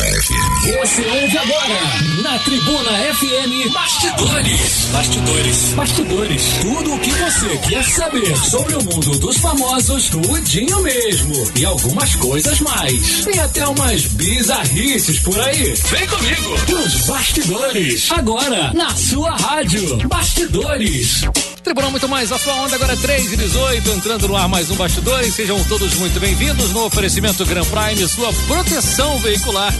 Tribuna FM. Você ouve agora na Tribuna FM Bastidores. Bastidores. Bastidores. Tudo o que você quer saber sobre o mundo dos famosos, tudinho mesmo. E algumas coisas mais. Tem até umas bizarrices por aí. Vem comigo. Nos Bastidores. Agora, na sua rádio. Bastidores. Tribunal Muito Mais, a sua onda agora é 3 e 18, entrando no ar mais um Bastidores. Sejam todos muito bem-vindos no oferecimento Grand Prime, sua proteção veicular.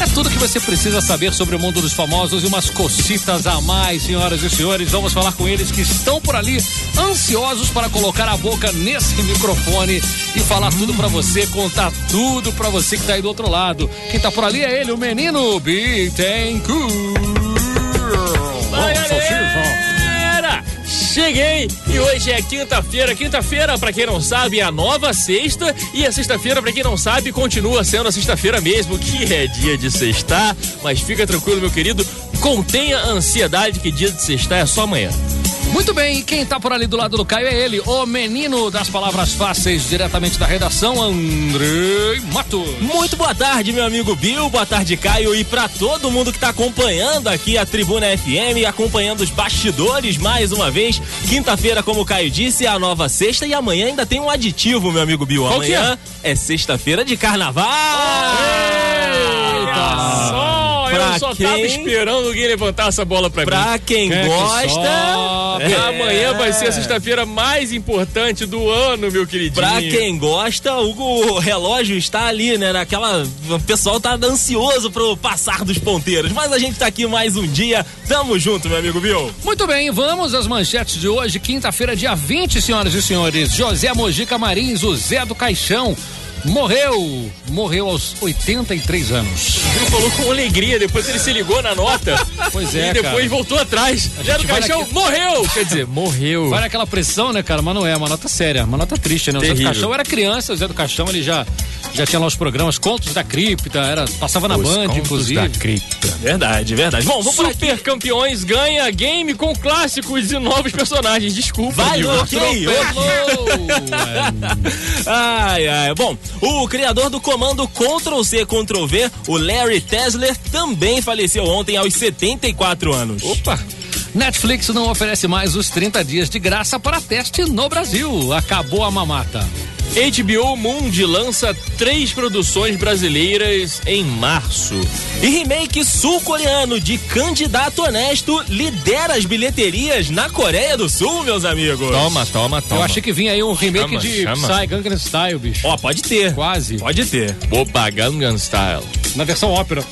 É tudo que você precisa saber sobre o mundo dos famosos e umas cocitas a mais, senhoras e senhores. Vamos falar com eles que estão por ali, ansiosos para colocar a boca nesse microfone e falar tudo para você, contar tudo para você que tá aí do outro lado. Quem tá por ali é ele, o menino Bittencourt. Cheguei e hoje é quinta-feira. Quinta-feira, pra quem não sabe, é a nova sexta. E a sexta-feira, pra quem não sabe, continua sendo a sexta-feira mesmo, que é dia de sextar. Mas fica tranquilo, meu querido, contenha a ansiedade que dia de sextar é só amanhã. Muito bem, quem tá por ali do lado do Caio é ele, o menino das palavras fáceis, diretamente da redação, André Mato. Muito boa tarde, meu amigo Bill, boa tarde, Caio, e pra todo mundo que tá acompanhando aqui a Tribuna FM, acompanhando os bastidores mais uma vez. Quinta-feira, como o Caio disse, é a nova sexta e amanhã ainda tem um aditivo, meu amigo Bill. Amanhã é, sexta-feira de carnaval! Eita! Pra eu só quem- tava esperando alguém levantar essa bola pra, mim. Pra quem é que gosta, sobe? é. Amanhã vai ser a sexta-feira mais importante do ano, meu queridinho. Pra quem gosta, o, o relógio está ali, né? Naquela. O pessoal tá ansioso pro passar dos ponteiros. Mas a gente tá aqui mais um dia. Tamo junto, meu amigo Bill. Muito bem, vamos às manchetes de hoje, quinta-feira, dia 20, senhoras e senhores. José Mojica Marins, o Zé do Caixão, morreu. Morreu aos 83 anos. Ele falou com alegria, depois ele se ligou na nota. Pois é, E depois cara. voltou atrás. A Já vai caixão morreu! Quer dizer, morreu. Vai naquela pressão, né, cara? Mas não é, uma nota séria, uma nota triste, né? O Zé do Terrível. Caixão era criança, o Zé do Caixão ele já, já tinha lá os programas Contos da Cripta, era, passava na Band, inclusive. Verdade, verdade. Bom, vamos. Super campeões ganha game com clássicos e novos personagens. Desculpa, Vai, amigo. ok, Ai, ai. Bom, o criador do comando Ctrl C Ctrl V, o Larry Tesler, também faleceu ontem aos 74 anos. Opa! Netflix não oferece mais os 30 dias de graça para teste no Brasil. Acabou a mamata. HBO Mundi lança três produções brasileiras em março. E remake sul-coreano de Candidato Honesto lidera as bilheterias na Coreia do Sul, meus amigos. Toma, toma, Eu achei que vinha aí um remake Chama, de chama. Psy Gangnam Style, bicho. Ó, pode ter. Quase. Pode ter. Opa, Gangnam Style. Na versão ópera.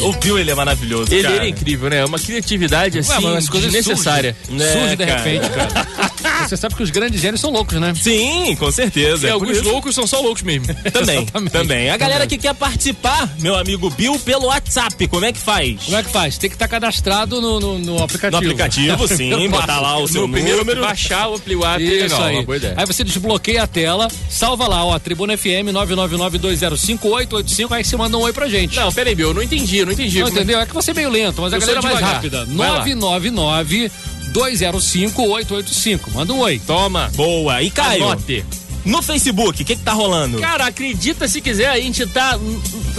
O Bill, ele é maravilhoso, Ele, cara. ele é incrível, né? Uma criatividade assim, Ué, mas as coisas desnecessária. surgem. Surge de cara. repente, cara. Você sabe que os grandes gênios são loucos, né? Sim, com certeza. E é alguns loucos são só loucos mesmo. Também, também. A galera que quer participar, meu amigo Bill, pelo WhatsApp, como é que faz? Como é que faz? Tem que estar cadastrado no, no, no aplicativo. No aplicativo, sim, botar lá o seu No primeiro número. baixar o WhatsApp, Isso legal, aí. boa ideia. Aí você desbloqueia a tela, salva lá, ó, Tribuna FM 999-205-885, aí você manda um oi pra gente. Não, peraí, Bill, eu não entendi, eu não entendi. Não, é- entendeu? É que você é meio lento, mas a Eu galera é mais rápida. Vai lá. 999 205 885. Manda um oi. Toma. Boa. E Caio, Anote. no Facebook, o que que tá rolando? Cara, acredita se quiser, a gente tá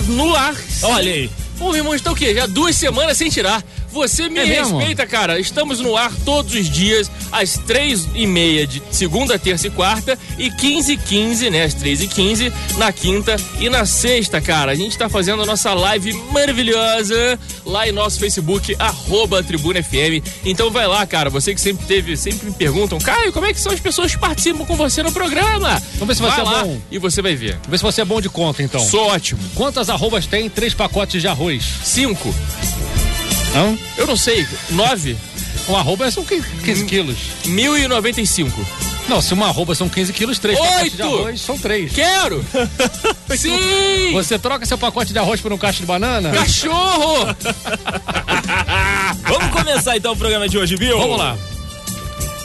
no ar. Olha aí. Ô, meu irmão, está o quê? Já duas semanas sem tirar. Você me É mesmo? respeita, cara. Estamos no ar todos os dias, às três e meia de segunda, terça e quarta, e 15 e 15, né? Às três e 15, na quinta e na sexta, cara. A gente tá fazendo a nossa live maravilhosa lá em nosso Facebook, arroba Tribuna FM. Então vai lá, cara. Você que sempre teve, sempre me perguntam, Caio, como é que são as pessoas que participam com você no programa? Vamos ver se vai você é lá bom. e você vai ver. Vamos ver se você é bom de conta, então. Sou ótimo. Quantas arrobas tem três pacotes de arroz? Cinco. Não? Eu não sei. Nove. Um arroba são 15 15 quilos. 1095. Não, se uma arroba são 15 quilos, três pacotes de Oito! arroz são três. Quero! Sim! Você troca seu pacote de arroz por um caixa de banana? Cachorro! Vamos começar então o programa de hoje, Bill? Vamos lá.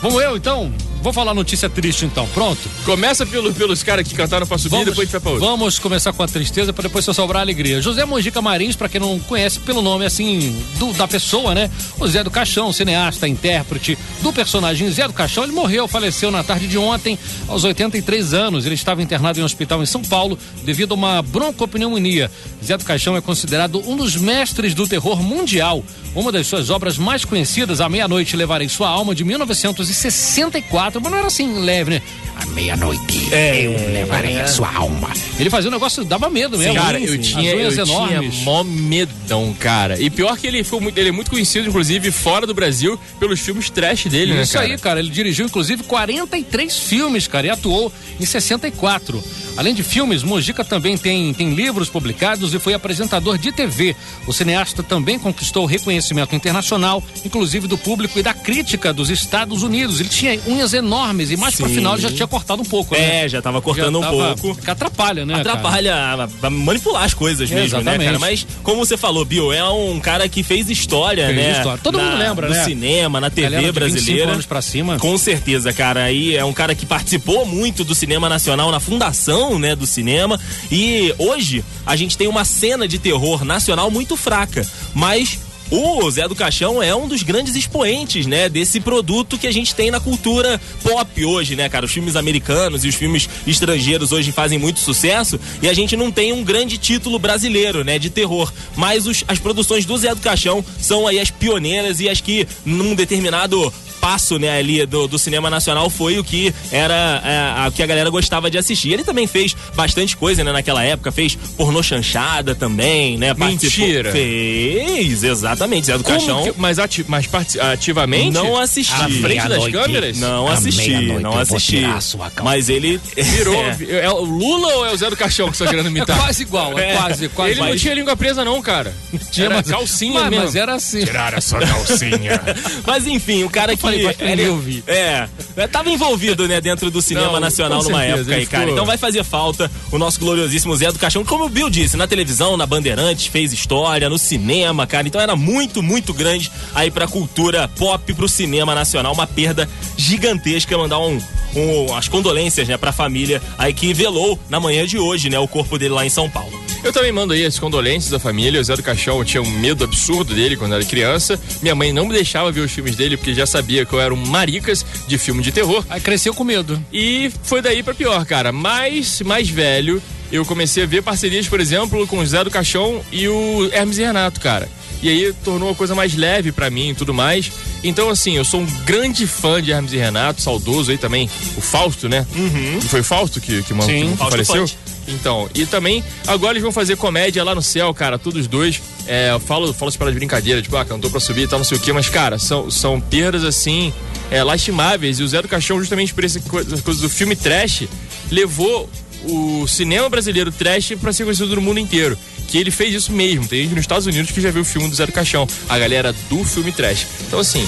Vamos eu, então? Vou falar notícia triste então, pronto? Começa pelo, pelos caras que cantaram pra subir, depois a gente vai pra outra. Vamos começar com a tristeza para depois só sobrar a alegria. José Mojica Marins, para quem não conhece pelo nome assim do, da pessoa, né? O Zé do Caixão, cineasta, intérprete do personagem Zé do Caixão, ele morreu, faleceu na tarde de ontem, aos 83 anos. Ele estava internado em um hospital em São Paulo devido a uma broncopneumonia. Zé do Caixão é considerado um dos mestres do terror mundial. Uma das suas obras mais conhecidas, A Meia-Noite Levarei Sua Alma, de 1964, mas não era assim leve, né? À meia-noite eu levarei a sua alma. Ele fazia um negócio, dava medo mesmo. Cara, hein? eu As tinha, eu unhas tinha enormes. mó medão, cara. E pior que ele, foi muito, ele é muito conhecido, inclusive, fora do Brasil, pelos filmes trash dele, né, Isso cara? aí, cara. Ele dirigiu, inclusive, 43 filmes, cara, e atuou em 64. Além de filmes, Mojica também tem, tem livros publicados e foi apresentador de TV. O cineasta também conquistou reconhecimento internacional, inclusive do público e da crítica dos Estados Unidos. Ele tinha unhas enormes e mais pro Sim. final ele já tinha cortado um pouco, né? É, já tava cortando Já um tava- pouco. Que atrapalha, né? cara? Atrapalha a, a manipular as coisas mesmo, né, Exatamente. cara? Mas, como você falou, Bill, é um cara que fez história, Fez né? história. Todo Na- mundo lembra, no né? cinema, na TV Galera de 25 brasileira. anos pra cima. Com certeza, cara. Aí é um cara que participou muito do cinema nacional na fundação, né, do cinema. E hoje a gente tem uma cena de terror nacional muito fraca, mas o Zé do Caixão é um dos grandes expoentes, né, desse produto que a gente tem na cultura pop hoje, né, cara? Os filmes americanos e os filmes estrangeiros hoje fazem muito sucesso e a gente não tem um grande título brasileiro, né, de terror. Mas os- as produções do Zé do Caixão são aí as pioneiras e as que num determinado passo, né, ali do, do cinema nacional foi o que era é, a que a galera gostava de assistir. Ele também fez bastante coisa, né, naquela época, fez pornô chanchada também, né? participou- Mentira. Fez, exatamente, Zé do Como Caixão. que- mas ati- mas ativamente? Não assisti. À frente das câmeras? Não assisti, não eu vou assisti. tirar a sua calça. Mas ele Virou. É. É. o Lula ou é o Zé do Caixão que você tá querendo É imitar? quase igual, é, É. quase, quase. Ele não Mas- tinha língua presa, não, cara. tinha, era mas- calcinha mas, mesmo. Mas era assim. Tirar a sua calcinha. Mas enfim, o cara que. Falei, vai ouvir. É. é, Tava envolvido, né, dentro do cinema Não, nacional numa certeza, época aí, cara. ficou- Então vai fazer falta o nosso gloriosíssimo Zé do Caixão, como o Bill disse, na televisão, na Bandeirantes, fez história, no cinema, cara. Então era muito, muito grande aí pra cultura pop, pro cinema nacional. Uma perda gigantesca. Mandar um. um as condolências, né, pra família aí que velou na manhã de hoje, né, o corpo dele lá em São Paulo. Eu também mando aí as condolências da família. O Zé do Caixão eu tinha um medo absurdo dele quando era criança. Minha mãe não me deixava ver os filmes dele porque já sabia que eu era um maricas de filme de terror. Aí cresceu com medo. E foi daí pra pior, cara. Mais, mais velho, eu comecei a ver parcerias, por exemplo, com o Zé do Caixão e o Hermes e Renato, cara. E aí tornou a coisa mais leve pra mim e tudo mais. Então, assim, eu sou um grande fã de Hermes e Renato, saudoso aí também. O Fausto, né? Uhum. Foi o Fausto que, que, Sim, que Fausto faleceu? Ponte. Então, e também, agora eles vão fazer comédia lá no céu, cara, todos dois. É, eu falo, falo para de brincadeira, tipo, ah, cantou pra subir e tal, não sei o quê, mas, cara, são, são perdas assim, é, lastimáveis. E o Zé do Caixão, justamente por essa coisa, do filme trash, levou o cinema brasileiro trash pra ser conhecido no mundo inteiro. Que ele fez isso mesmo. Tem gente nos Estados Unidos que já viu o filme do Zé do Caixão. A galera do filme trash. Então, assim,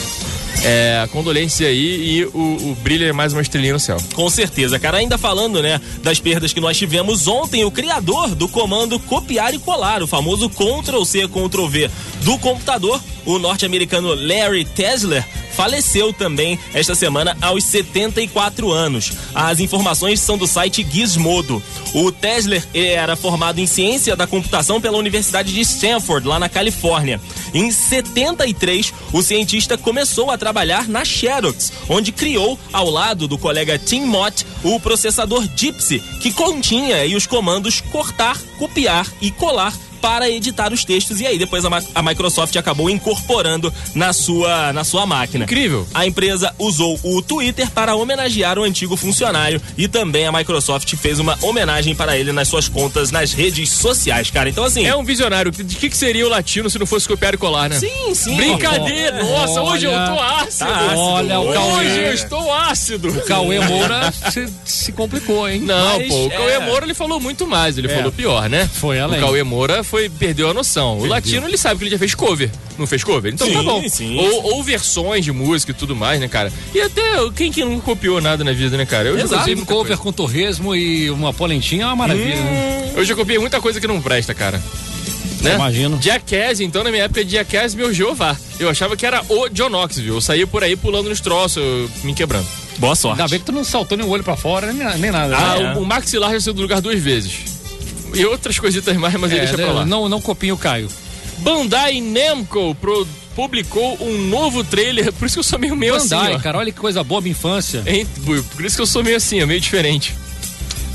é, condolência aí e o, o brilho é mais uma estrelinha no céu. Com certeza, cara. Ainda falando, né, das perdas que nós tivemos ontem, o criador do comando copiar e colar, o famoso Ctrl-C, Ctrl-V do computador, o norte-americano Larry Tesler, faleceu também esta semana aos 74 anos. As informações são do site Gizmodo. O Tesler era formado em ciência da computação pela Universidade de Stanford, lá na Califórnia. Em 73, o cientista começou a trabalhar na Xerox, onde criou, ao lado do colega Tim Mott, o processador Gypsy, que continha os comandos cortar, copiar e colar para editar os textos e aí depois a, a Microsoft acabou incorporando na sua, na sua máquina. Incrível. A empresa usou o Twitter para homenagear o antigo funcionário e também a Microsoft fez uma homenagem para ele nas suas contas nas redes sociais, cara. Então assim, É um visionário. De que, que seria o latino se não fosse copiar e colar, né? sim, sim. Brincadeira! Nossa, hoje eu Olha, tô ácido! tá ácido. Olha, o hoje Cauê. eu estou ácido! O Cauê Moura se, se complicou, hein? Não, Mas, pô, o é. Cauê Moura ele falou muito mais, ele falou pior, né? Foi além. O Cauê Moura foi, perdeu a noção. O latino ele sabe que ele já fez cover, não fez cover? Então tá Sim, bom. sim. Ou, ou versões de música e tudo mais, né, cara? E até quem que não copiou nada na vida, né, cara? Eu já copiei muita cover coisa. com torresmo e uma polentinha é uma maravilha, né? Eu já copiei muita coisa que não presta, cara. Né? Imagino. Jackass, então, na minha época, Jackass, meu Jeová. Eu achava que era o John Knoxville. Eu saía por aí pulando nos troços, me quebrando. Boa sorte. Ainda bem que tu não saltou nem o olho pra fora, nem, nem nada. Ah, né? o, o maxilar já saiu do lugar duas vezes. E outras coisitas mais, mas É, deixa pra lá. Não, não copinha o Caio. Bandai Namco pro- publicou um novo trailer, por isso que eu sou meio meio Bandai, assim, ó. cara, olha que coisa boa, minha infância. Hein? Por isso que eu sou meio assim, meio diferente.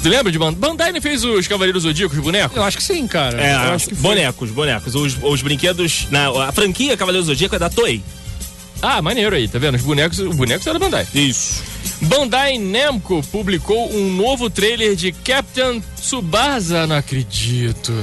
Tu lembra de Bandai? Bandai não fez os Cavaleiros Zodíacos, os bonecos? Eu acho que sim, cara. É, Eu acho que bonecos, bonecos. Os, os brinquedos. Na, a franquia Cavaleiro Zodíaco é da Toei. Ah, maneiro aí, tá vendo? Os bonecos, os bonecos eram da Bandai. Isso. Bandai Namco publicou um novo trailer de Captain Tsubasa, não acredito.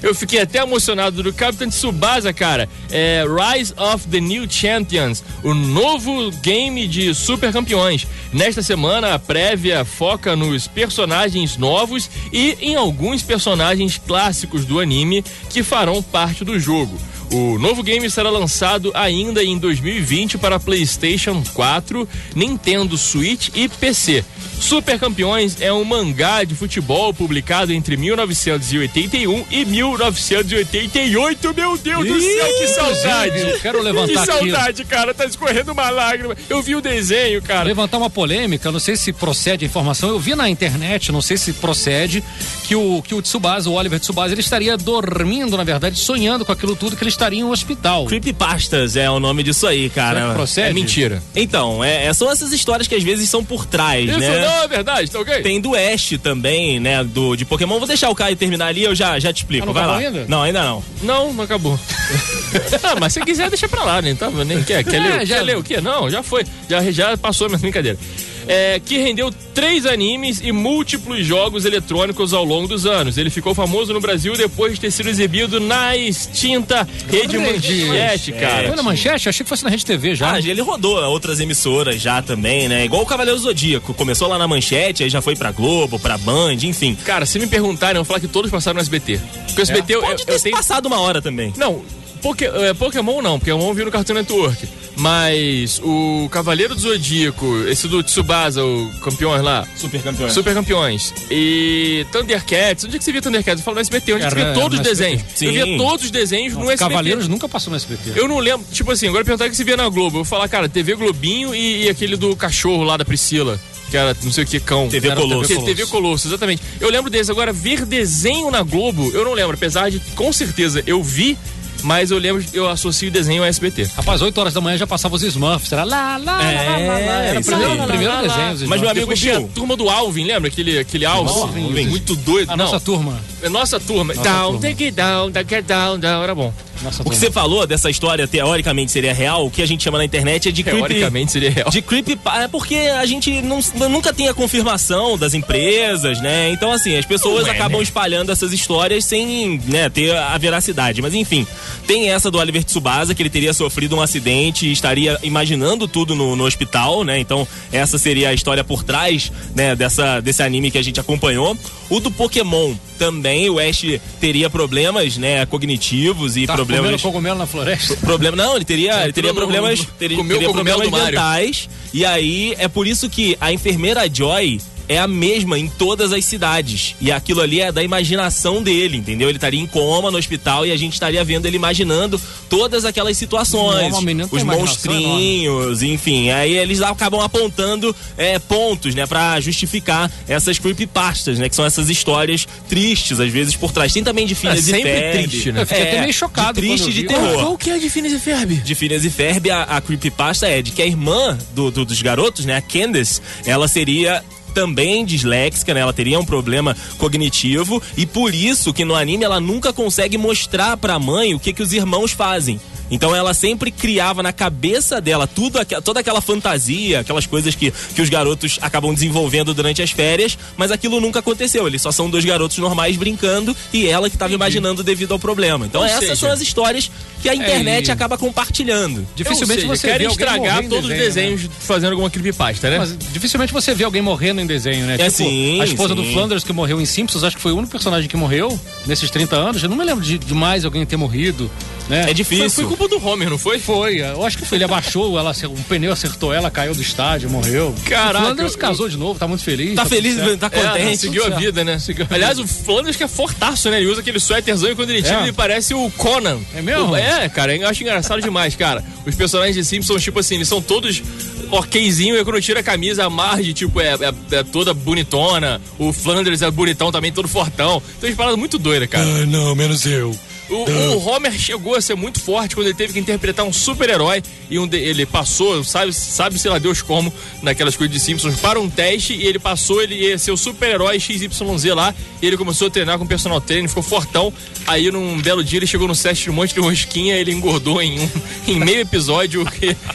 Eu fiquei até emocionado do Captain Tsubasa, cara. É Rise of the New Champions, o novo game de super campeões. Nesta semana, a prévia foca nos personagens novos e em alguns personagens clássicos do anime que farão parte do jogo. O novo game será lançado ainda em 2020 para PlayStation 4, Nintendo Switch e PC. Super Campeões é um mangá de futebol publicado entre 1981 e 1988. Meu Deus do céu, que saudade! Eu quero Que levantar aqui. saudade, cara, tá escorrendo uma lágrima. Eu vi o desenho, cara. Levantar uma polêmica, não sei se procede a informação. Eu vi na internet, não sei se procede, que o, que o Tsubasa, o Oliver Tsubasa, ele estaria dormindo, na verdade, sonhando com aquilo tudo que ele estaria em um hospital. Creepypastas é o nome disso aí, cara. procede? É mentira. Então, é, é- são essas histórias que às vezes são por trás, Isso né? não é verdade, tá ok? Tem do Ash também, né? Do, de Pokémon. Vou deixar o Caio terminar ali, eu já, já te explico. Ah, não Vai lá. ainda? Não, ainda não. Não, não acabou. ah, mas se quiser, deixa pra lá, nem, tá, nem quer. Quer, É, ler, já- quer ler o quê? Não, já foi. Já, já passou a minha brincadeira. É, que rendeu três animes e múltiplos jogos eletrônicos ao longo dos anos. Ele ficou famoso no Brasil depois de ter sido exibido na extinta Rede Rede Manchete, cara. Foi na manchete? Achei que fosse na Rede TV já. Ah, ele rodou outras emissoras já também, né? Igual o Cavaleiro Zodíaco. Começou lá na Manchete, aí já foi pra Globo, pra Band, enfim. Cara, se me perguntarem, eu vou falar que todos passaram no SBT. Porque o SBT, eu, Pode eu, ter eu tenho... passado uma hora também. Não, Poké- é, Pokémon não, Pokémon viu no Cartoon Network. Mas o Cavaleiro do Zodíaco, esse do Tsubasa, o campeão lá, Super campeão. Super Campeões. E Thundercats. Onde é que você via Thundercats? Eu falo no SBT, onde a gente Era via todos os desenhos. Sim. Eu via todos os desenhos no SBT. Cavaleiros nunca passou no SBT. Eu não lembro, tipo assim, agora perguntar que você via na Globo. Eu vou falar, cara, TV Globinho e, e aquele do cachorro lá da Priscila. Que era não sei o que, cão. TV Era Colosso. TV, TV Colosso, exatamente. Eu lembro desse. Agora, ver desenho na Globo, eu não lembro. Apesar de, com certeza, eu vi, mas eu lembro, eu associo o desenho ao SBT. Rapaz, 8 horas da manhã já passava os Smurfs. Era lá, lá, lá, lá, lá, lá. Era o primeiro, Lá, desenho. Mas meu amigo tinha a turma do Alvin, lembra? Aquele, aquele Alvin, Alvin. muito doido. A não, nossa turma. é nossa turma. Nossa down, turma. take it down, take it down, down. Era bom. Nossa O que você falou dessa história, teoricamente seria real, o que a gente chama na internet é de creepy... Teoricamente seria real. De creepy... É porque a gente não, nunca tem a confirmação das empresas, né? Então, assim, as pessoas Não é, acabam né? espalhando essas histórias sem né, ter a veracidade. Mas, enfim, tem essa do Oliver Tsubasa, que ele teria sofrido um acidente e estaria imaginando tudo no, no hospital, né? Então, essa seria a história por trás né, dessa, desse anime que a gente acompanhou. O do Pokémon também, o Ash teria problemas né, cognitivos e Tá problemas... comendo cogumelo na floresta. Problema, não, ele teria, ele teria problemas, teria, teria problemas mentais. E aí é por isso que a enfermeira Joy é a mesma em todas as cidades. E aquilo ali é da imaginação dele, entendeu? Ele estaria em coma no hospital e a gente estaria vendo ele imaginando todas aquelas situações. Não, os monstrinhos, enfim. Aí eles acabam apontando é, pontos, né, pra justificar essas creepypastas, né? Que são essas histórias tristes, às vezes, por trás. Tem também de Phineas e sempre Ferb. triste, né? Eu fiquei até meio chocado de triste de terror Qual que é de Phineas e Ferb? de Phineas e Ferb, a, a creepypasta é de que a irmã do, do- dos garotos, né, a Candace, ela seria também disléxica, né? Ela teria um problema cognitivo e por isso que no anime ela nunca consegue mostrar pra mãe o que que os irmãos fazem. Então ela sempre criava na cabeça dela tudo, toda aquela fantasia, aquelas coisas que, que os garotos acabam desenvolvendo durante as férias, mas aquilo nunca aconteceu. Eles só são dois garotos normais brincando e ela que estava imaginando devido ao problema. Então Ou essas seja, são as histórias que a internet e- acaba compartilhando. Dificilmente seja, você alguém estragar todos desenho, os desenhos fazendo alguma creepypasta, né? Né? Mas dificilmente você vê alguém morrendo em desenho, né? É, sim, a esposa sim. do Flanders que morreu em Simpsons, acho que foi o único personagem que morreu nesses 30 anos. Eu não me lembro de, de mais alguém ter morrido, né? É difícil. Foi culpa do Homer, não foi? Foi, eu acho que foi. Ele abaixou, ela, um pneu acertou ela, caiu do estádio, morreu. Caraca, O Flanders eu- casou de novo, tá muito feliz. Tá tudo feliz, tá É, contente. seguiu a vida, né? Seguiu Aliás, o Flanders que é fortaço, né? Ele usa aquele suéterzão e quando ele tira, É. ele parece o Conan. É mesmo? O- É, cara, eu acho engraçado demais, cara. Os personagens de Simpsons, tipo assim, eles são todos okzinho, e quando tira a camisa, a Marge, tipo, é, é, é toda bonitona. O Flanders é bonitão também, todo fortão. Então, as paradas muito doidas, cara. Ah, não, menos eu. O, o, Homer chegou a ser muito forte quando ele teve que interpretar um super-herói e um de, ele passou, sabe, sabe sei lá Deus como, naquelas coisas de Simpsons, para um teste e ele passou, ele ia ser o super-herói XYZ lá, e ele começou a treinar com personal trainer, ficou fortão. Aí num belo dia ele chegou no set de um monte de rosquinha, ele engordou em, um, em meio episódio,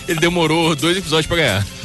ele demorou dois episódios para ganhar.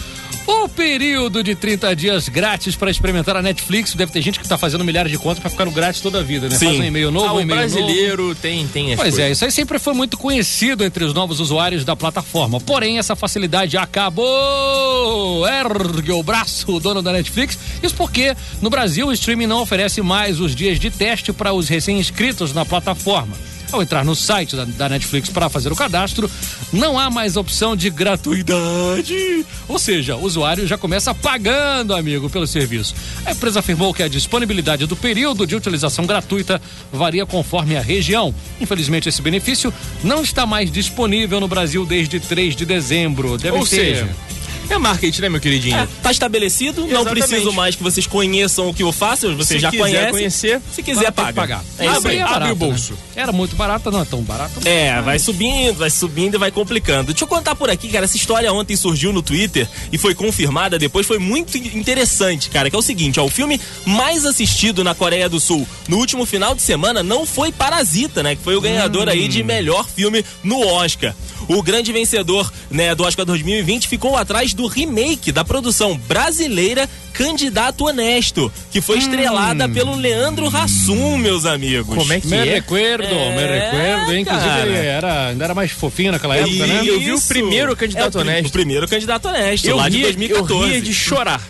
O período de 30 dias grátis para experimentar a Netflix. Deve ter gente que está fazendo milhares de contas para ficar no grátis toda a vida, né? Sim. Faz um e-mail novo, ah, um e-mail brasileiro novo. tem, tem as Pois coisas. é, isso aí sempre foi muito conhecido entre os novos usuários da plataforma. Porém, essa facilidade acabou. Ergue o braço, o dono da Netflix. Isso porque no Brasil o streaming não oferece mais os dias de teste para os recém-inscritos na plataforma. Ao entrar no site da, da Netflix para fazer o cadastro, não há mais opção de gratuidade. Ou seja, o usuário já começa pagando, amigo, pelo serviço. A empresa afirmou que a disponibilidade do período de utilização gratuita varia conforme a região. Infelizmente, esse benefício não está mais disponível no Brasil desde 3 de dezembro. Deve Ou ter- seja, é marketing, né, meu queridinho? É, tá estabelecido, não Exatamente. preciso mais que vocês conheçam o que eu faço, vocês Se já quiser conhecem. conhecer, Se quiser, paga. pagar. É isso Abre, aí. é abre barato, o bolso. né? Era muito barato, não é tão barato. É, vai subindo, vai subindo e vai complicando. Deixa eu contar por aqui, cara. Essa história ontem surgiu no Twitter e foi confirmada depois. Foi muito interessante, cara. Que é o seguinte: ó, o filme mais assistido na Coreia do Sul no último final de semana não foi Parasita, né? Que foi o ganhador aí de melhor filme no Oscar. O grande vencedor né, do Oscar 2020 ficou atrás do remake da produção brasileira Candidato Honesto, que foi estrelada pelo Leandro Hassum, meus amigos. Como é que Me é? recuerdo, É, me recuerdo. Inclusive, cara. ele era, ainda era mais fofinho naquela época, né? eu vi o Isso. primeiro Candidato É o pri- Honesto. O primeiro candidato honesto, Eu lá de ria, eu 2014. ria de chorar.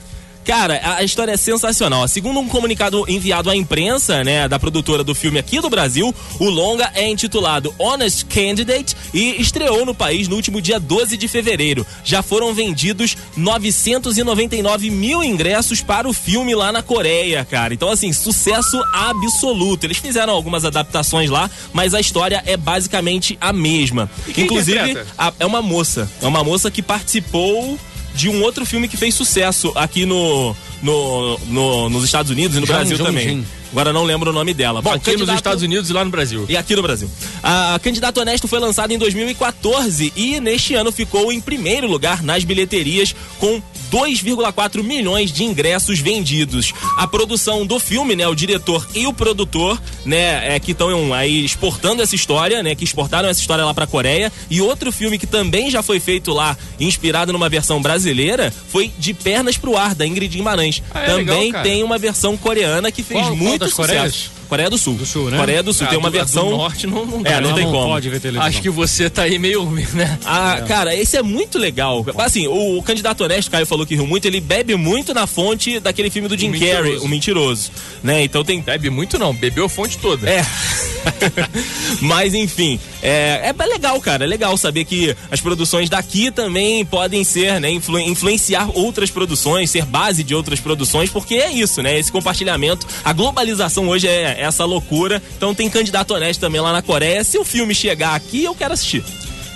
Cara, a, história é sensacional. Segundo um comunicado enviado à imprensa, né, da produtora do filme aqui do Brasil, o longa é intitulado Honest Candidate e estreou no país no último dia 12 de fevereiro. Já foram vendidos 999 mil ingressos para o filme lá na Coreia, cara. Então, assim, sucesso absoluto. Eles fizeram algumas adaptações lá, mas a história é basicamente a mesma. quem Inclusive, a- é uma moça. É uma moça que participou de um outro filme que fez sucesso aqui no, no, no- nos Estados Unidos e no Brasil também. Agora não lembro o nome dela. Bom, Aqui nos candidato- Estados Unidos e lá no Brasil. e aqui no Brasil. A Candidato Honesto foi lançado em 2014 e neste ano ficou em primeiro lugar nas bilheterias com 2,4 milhões de ingressos vendidos. A produção do filme, né, o diretor e o produtor, né, é, que estão aí exportando essa história, né, que exportaram essa história lá pra Coreia. E outro filme que também já foi feito lá, inspirado numa versão brasileira, foi De Pernas pro Ar, da Ingrid Guimarães. Ah, é também legal, tem uma versão coreana que fez Qual- qual muito das sucesso. Coreias? Coreia do Sul. Do Sul, né? Coreia do Sul Ah, tem uma do- versão. Do norte não, não É, dá. não tem como. pode ver televisão. Acho que você tá aí meio, né? Ah, cara, esse é muito legal. Assim, o, o candidato honesto, Caio falou que riu muito, ele bebe muito na fonte daquele filme do Jim O Carrey, Mentiroso. O Mentiroso. Né? Então tem. Bebe muito não, bebeu a fonte toda. É. Mas enfim, é, é legal, cara. É legal saber que as produções daqui também podem ser, né, influ- influenciar outras produções, ser base de outras produções, porque é isso, né? Esse compartilhamento. A globalização hoje é essa loucura. Então tem candidato honesto também lá na Coreia. Se o filme chegar aqui, eu quero assistir.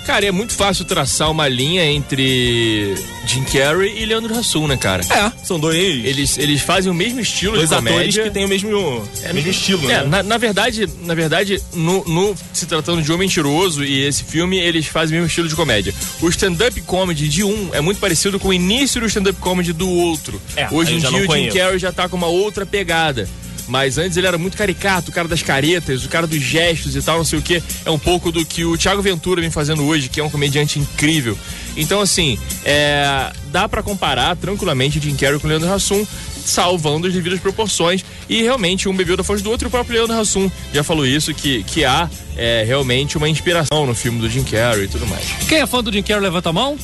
Cara, é muito fácil traçar uma linha entre Jim Carrey e Leandro Hassum, né, cara? É, são dois. Eles, eles fazem o mesmo estilo dois de atores comédia. que têm o mesmo, mesmo estilo, É, né? na, na verdade, na verdade, no, no- se tratando de Um Mentiroso e esse filme, eles fazem o mesmo estilo de comédia. O stand-up comedy de um é muito parecido com o início do stand-up comedy do outro. É, Hoje em dia o Jim. Carrey já tá com uma outra pegada. Mas antes ele era muito caricato, o cara das caretas, o cara dos gestos e tal, não sei o que. É um pouco do que o Thiago Ventura vem fazendo hoje, que é um comediante incrível. Então, assim, é, dá pra comparar tranquilamente Jim Carrey com Leandro Hassum, salvando as devidas proporções. E realmente um bebeu da fonte do outro e o próprio Leandro Hassum já falou isso, que, que há é, realmente uma inspiração no filme do Jim Carrey e tudo mais. Quem é fã do Jim Carrey, levanta a mão.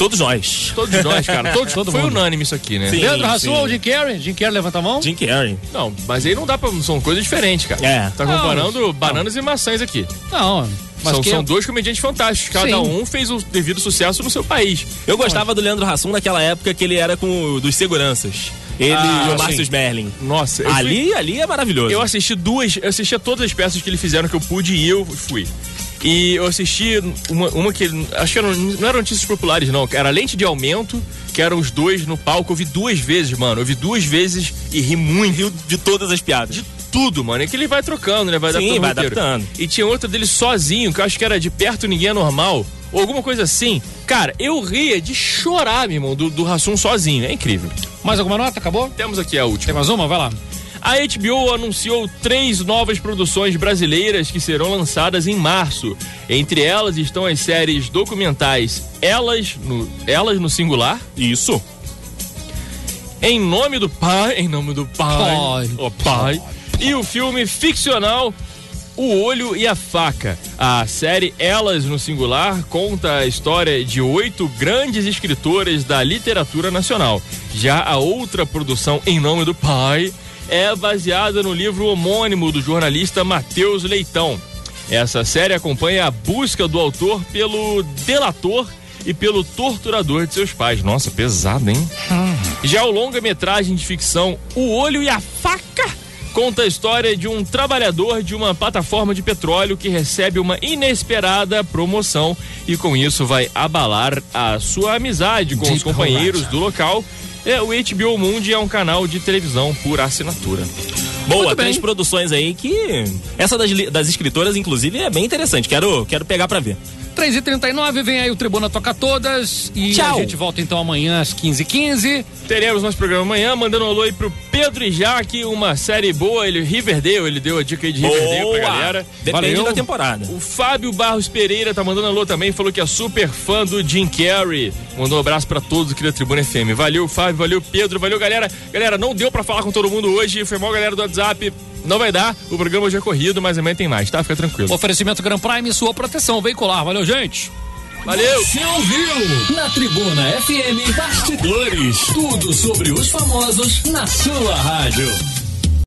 Todos nós. Todos nós, cara. Todos, Todo foi mundo. unânime isso aqui, né? Sim. Leandro Hassum sim. ou Jim Carrey? Jim Carrey, levanta a mão. Jim Carrey. Não, mas aí não dá pra. São coisas diferentes, cara. É. Tá Não, comparando mas- bananas e maçãs aqui. Não, mas são, que são dois comediantes fantásticos. Cada Sim. um fez o devido sucesso no seu país. Eu gostava do Leandro Hassum naquela época que ele era com o dos seguranças. Ele Ah, e o. Márcio Merlin. Nossa, eu fui- Ali, ali é maravilhoso. Eu assisti duas, eu assisti a todas as peças que eles fizeram que eu pude e eu fui. E eu assisti uma, uma que. Acho que eram, não eram notícias populares, não. Era lente de aumento, que eram os dois no palco. Eu vi duas vezes, mano. Eu vi duas vezes e ri muito. Riu de todas as piadas. De tudo, mano. É que ele vai trocando, né? Vai Sim, adaptando. o vai adaptando. E tinha outra dele sozinho, que eu acho que era de perto ninguém é normal. Ou alguma coisa assim. Cara, eu ria de chorar, meu irmão, do, do Rassum sozinho. É incrível. Mais alguma nota? Acabou? Temos aqui a última. Tem mais uma? Vai lá. A HBO anunciou três novas produções brasileiras que serão lançadas em março. Entre elas estão as séries documentais Elas no, Elas no Singular, Isso. Em Nome do Pai, Em Nome do Pai, Pai. ó Pai, e o filme ficcional O Olho e a Faca. A série Elas no Singular conta a história de oito grandes escritoras da literatura nacional. Já a outra produção Em Nome do Pai é baseada no livro homônimo do jornalista Matheus Leitão. Essa série acompanha a busca do autor pelo delator e pelo torturador de seus pais. Nossa, pesado, hein? Já o longa-metragem de ficção O Olho e a Faca conta a história de um trabalhador de uma plataforma de petróleo que recebe uma inesperada promoção e com isso vai abalar a sua amizade com os companheiros do local. É, o HBO Mundi é um canal de televisão por assinatura. Boa, três produções aí que. Essa das, das escritoras, inclusive, é bem interessante. Quero, quero pegar pra ver. 3h39, vem aí o Tribuna Toca Todas. E Tchau. a gente volta então amanhã às 15h15. Teremos nosso programa amanhã, mandando um alô aí pro Pedro e Jaque, uma série boa, ele Riverdale, ele deu a dica aí de Riverdale pra galera. Depende Valeu. da temporada. O Fábio Barros Pereira tá mandando alô também, falou que é super fã do Jim Carrey. Mandou um abraço pra todos aqui da Tribuna FM. Valeu, Fábio, valeu, Pedro, valeu, galera. Galera, não deu pra falar com todo mundo hoje, foi mal, galera do WhatsApp. Não vai dar, o programa hoje é corrido, mas amanhã tem mais, tá? Fica tranquilo. Oferecimento Grand Prime, sua proteção veicular. Valeu, gente. Valeu! Você ouviu? Na Tribuna FM Bastidores. Tudo sobre os famosos na sua rádio.